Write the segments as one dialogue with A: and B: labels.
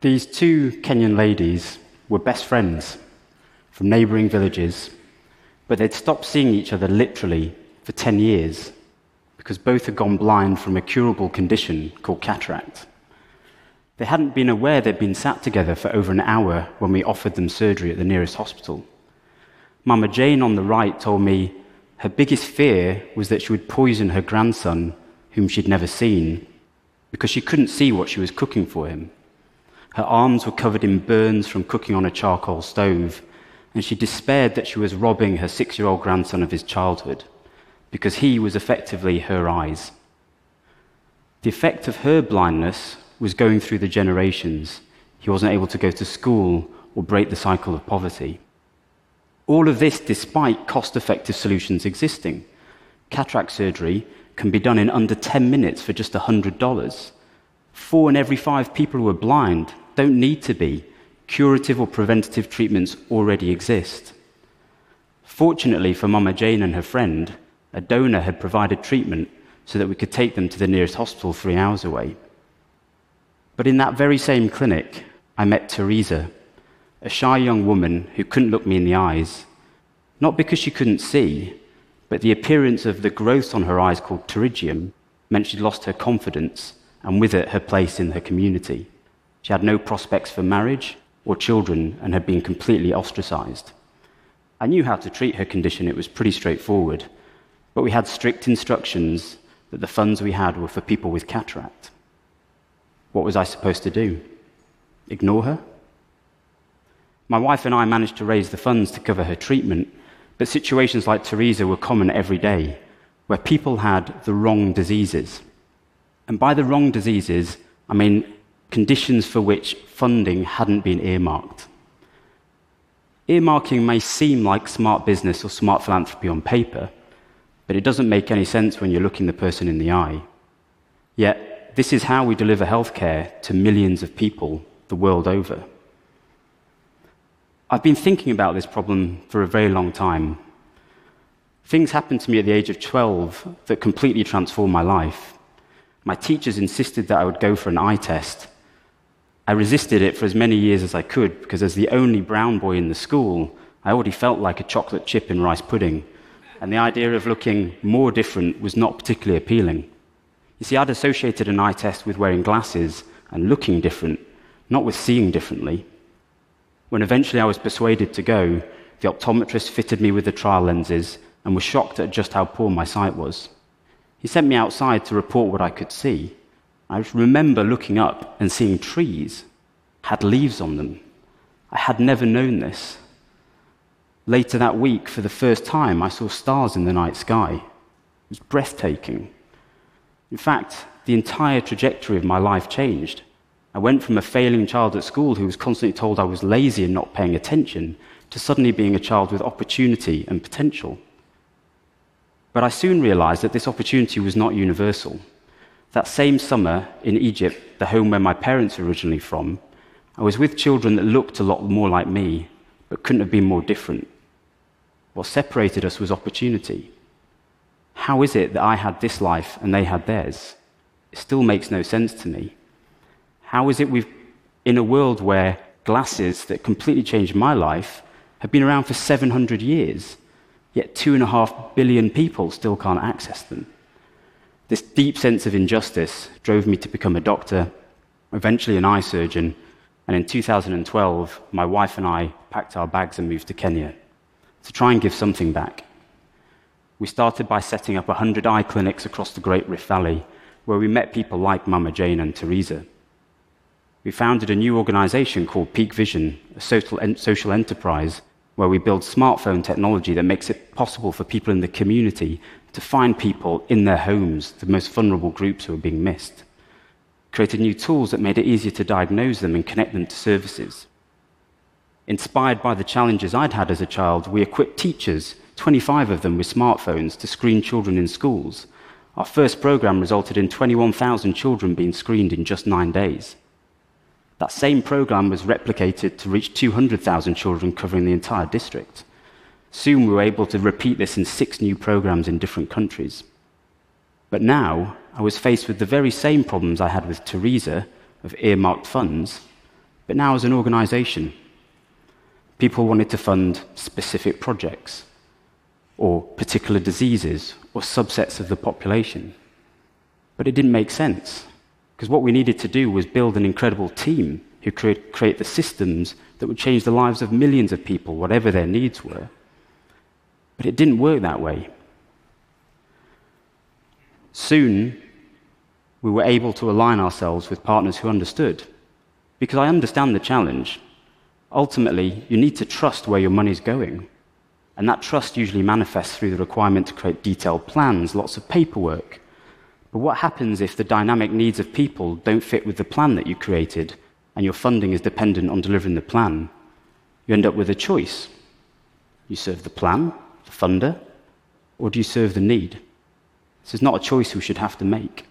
A: These two Kenyan ladies were best friends from neighboring villages, but they'd stopped seeing each other literally for 10 years because both had gone blind from a curable condition called cataract. They hadn't been aware they'd been sat together for over an hour when we offered them surgery at the nearest hospital. Mama Jane on the right told me her biggest fear was that she would poison her grandson, whom she'd never seen, because she couldn't see what she was cooking for him. Her arms were covered in burns from cooking on a charcoal stove, and she despaired that she was robbing her six year old grandson of his childhood, because he was effectively her eyes. The effect of her blindness was going through the generations. He wasn't able to go to school or break the cycle of poverty. All of this despite cost effective solutions existing. Cataract surgery can be done in under 10 minutes for just $100. Four in every five people who are blind don't need to be. Curative or preventative treatments already exist. Fortunately for Mama Jane and her friend, a donor had provided treatment so that we could take them to the nearest hospital three hours away. But in that very same clinic, I met Teresa, a shy young woman who couldn't look me in the eyes, not because she couldn't see, but the appearance of the growth on her eyes called pterygium meant she'd lost her confidence and with it her place in her community. She had no prospects for marriage or children and had been completely ostracized. I knew how to treat her condition, it was pretty straightforward, but we had strict instructions that the funds we had were for people with cataract. What was I supposed to do? Ignore her? My wife and I managed to raise the funds to cover her treatment, but situations like Teresa were common every day, where people had the wrong diseases. And by the wrong diseases, I mean conditions for which funding hadn't been earmarked. Earmarking may seem like smart business or smart philanthropy on paper, but it doesn't make any sense when you're looking the person in the eye. Yet, this is how we deliver healthcare to millions of people the world over. I've been thinking about this problem for a very long time. Things happened to me at the age of 12 that completely transformed my life. My teachers insisted that I would go for an eye test. I resisted it for as many years as I could because, as the only brown boy in the school, I already felt like a chocolate chip in rice pudding, and the idea of looking more different was not particularly appealing. You see, I'd associated an eye test with wearing glasses and looking different, not with seeing differently. When eventually I was persuaded to go, the optometrist fitted me with the trial lenses and was shocked at just how poor my sight was. He sent me outside to report what I could see. I remember looking up and seeing trees had leaves on them. I had never known this. Later that week, for the first time, I saw stars in the night sky. It was breathtaking. In fact, the entire trajectory of my life changed. I went from a failing child at school who was constantly told I was lazy and not paying attention to suddenly being a child with opportunity and potential. But I soon realized that this opportunity was not universal. That same summer in Egypt, the home where my parents were originally from, I was with children that looked a lot more like me, but couldn't have been more different. What separated us was opportunity. How is it that I had this life and they had theirs? It still makes no sense to me. How is it we've, in a world where glasses that completely changed my life have been around for 700 years, yet two and a half billion people still can't access them? This deep sense of injustice drove me to become a doctor, eventually an eye surgeon, and in 2012, my wife and I packed our bags and moved to Kenya to try and give something back. We started by setting up 100 eye clinics across the Great Rift Valley, where we met people like Mama Jane and Teresa. We founded a new organization called Peek Vision, a social enterprise where we build smartphone technology that makes it possible for people in the community to find people in their homes, the most vulnerable groups who are being missed. Created new tools that made it easier to diagnose them and connect them to services. Inspired by the challenges I'd had as a child, we equipped teachers 25 of them with smartphones to screen children in schools. Our first program resulted in 21,000 children being screened in just nine days. That same program was replicated to reach 200,000 children covering the entire district. Soon we were able to repeat this in six new programs in different countries. But now I was faced with the very same problems I had with Teresa of earmarked funds, but now as an organization. People wanted to fund specific projects, or particular diseases, or subsets of the population. But it didn't make sense, because what we needed to do was build an incredible team who could create the systems that would change the lives of millions of people, whatever their needs were. But it didn't work that way. Soon, we were able to align ourselves with partners who understood. Because I understand the challenge. Ultimately, you need to trust where your money's going. And that trust usually manifests through the requirement to create detailed plans, lots of paperwork. But what happens if the dynamic needs of people don't fit with the plan that you created and your funding is dependent on delivering the plan? You end up with a choice. You serve the plan, the funder, or do you serve the need? This is not a choice we should have to make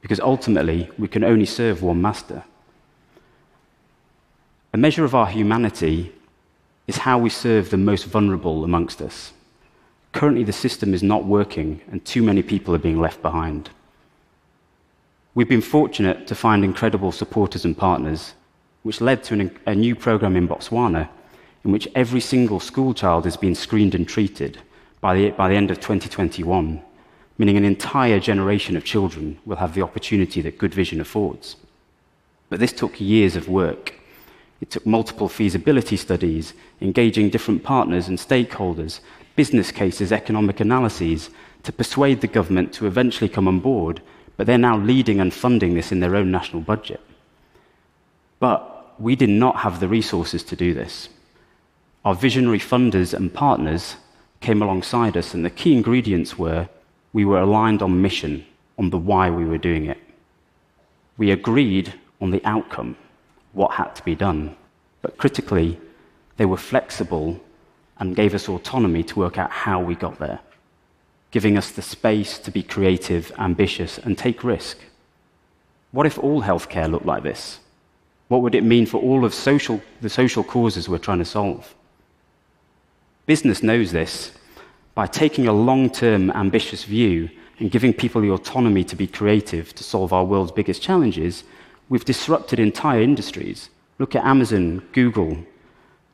A: because ultimately we can only serve one master. A measure of our humanity is how we serve the most vulnerable amongst us. Currently, the system is not working, and too many people are being left behind. We've been fortunate to find incredible supporters and partners, which led to an, a new program in Botswana in which every single school child is being screened and treated by the, by the end of 2021 meaning an entire generation of children will have the opportunity that good vision affords. But this took years of work. It took multiple feasibility studies, engaging different partners and stakeholders, business cases, economic analyses, to persuade the government to eventually come on board, but they're now leading and funding this in their own national budget. But we did not have the resources to do this. Our visionary funders and partners came alongside us, and the key ingredients were we were aligned on mission, on the why we were doing it. We agreed on the outcome, what had to be done. But critically, they were flexible and gave us autonomy to work out how we got there, giving us the space to be creative, ambitious, and take risk. What if all healthcare looked like this? What would it mean for all of social, the social causes we're trying to solve? Business knows this, by taking a long term, ambitious view and giving people the autonomy to be creative to solve our world's biggest challenges, we've disrupted entire industries. Look at Amazon, Google.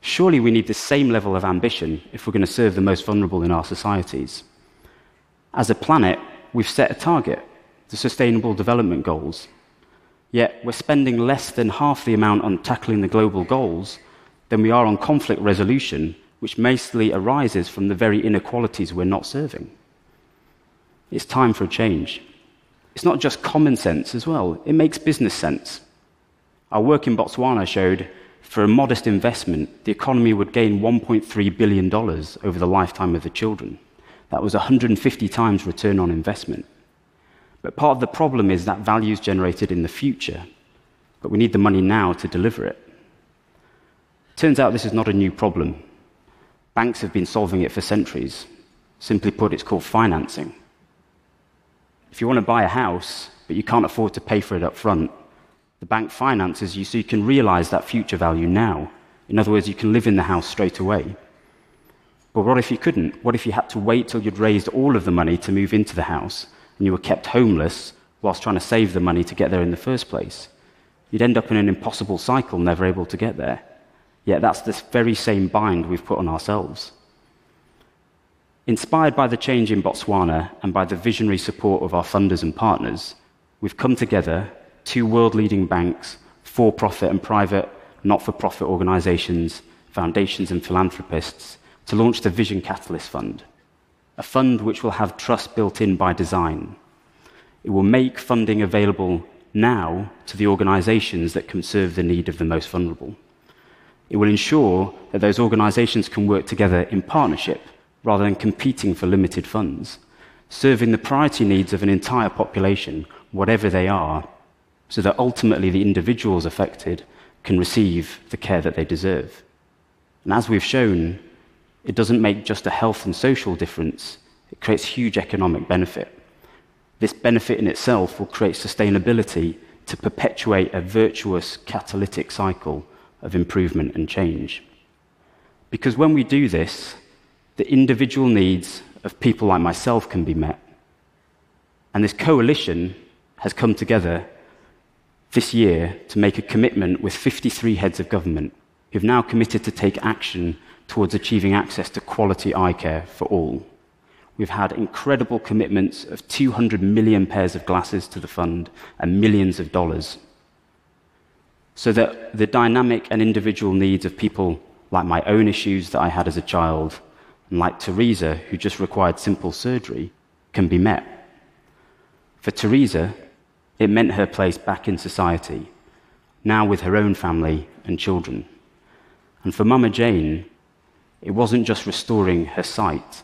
A: Surely we need the same level of ambition if we're going to serve the most vulnerable in our societies. As a planet, we've set a target, the Sustainable Development Goals. Yet we're spending less than half the amount on tackling the global goals than we are on conflict resolution which mostly arises from the very inequalities we're not serving. It's time for a change. It's not just common sense as well, it makes business sense. Our work in Botswana showed for a modest investment, the economy would gain $1.3 billion over the lifetime of the children. That was 150 times return on investment. But part of the problem is that value is generated in the future, but we need the money now to deliver it. Turns out this is not a new problem. Banks have been solving it for centuries. Simply put, it's called financing. If you want to buy a house, but you can't afford to pay for it up front, the bank finances you so you can realize that future value now. In other words, you can live in the house straight away. But what if you couldn't? What if you had to wait till you'd raised all of the money to move into the house and you were kept homeless whilst trying to save the money to get there in the first place? You'd end up in an impossible cycle, never able to get there. Yet that's the very same bind we've put on ourselves. Inspired by the change in Botswana and by the visionary support of our funders and partners, we've come together, two world leading banks, for profit and private not for profit organizations, foundations, and philanthropists, to launch the Vision Catalyst Fund, a fund which will have trust built in by design. It will make funding available now to the organizations that can serve the need of the most vulnerable. It will ensure that those organizations can work together in partnership rather than competing for limited funds, serving the priority needs of an entire population, whatever they are, so that ultimately the individuals affected can receive the care that they deserve. And as we've shown, it doesn't make just a health and social difference, it creates huge economic benefit. This benefit in itself will create sustainability to perpetuate a virtuous catalytic cycle of improvement and change. Because when we do this, the individual needs of people like myself can be met. And this coalition has come together this year to make a commitment with 53 heads of government who've now committed to take action towards achieving access to quality eye care for all. We've had incredible commitments of 200 million pairs of glasses to the fund and millions of dollars. So that the dynamic and individual needs of people like my own issues that I had as a child, and like Teresa, who just required simple surgery, can be met. For Teresa, it meant her place back in society, now with her own family and children. And for Mama Jane, it wasn't just restoring her sight,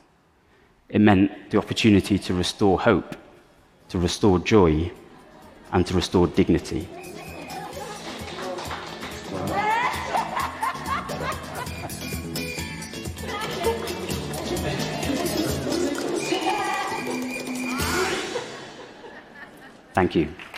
A: it meant the opportunity to restore hope, to restore joy, and to restore dignity. Thank you.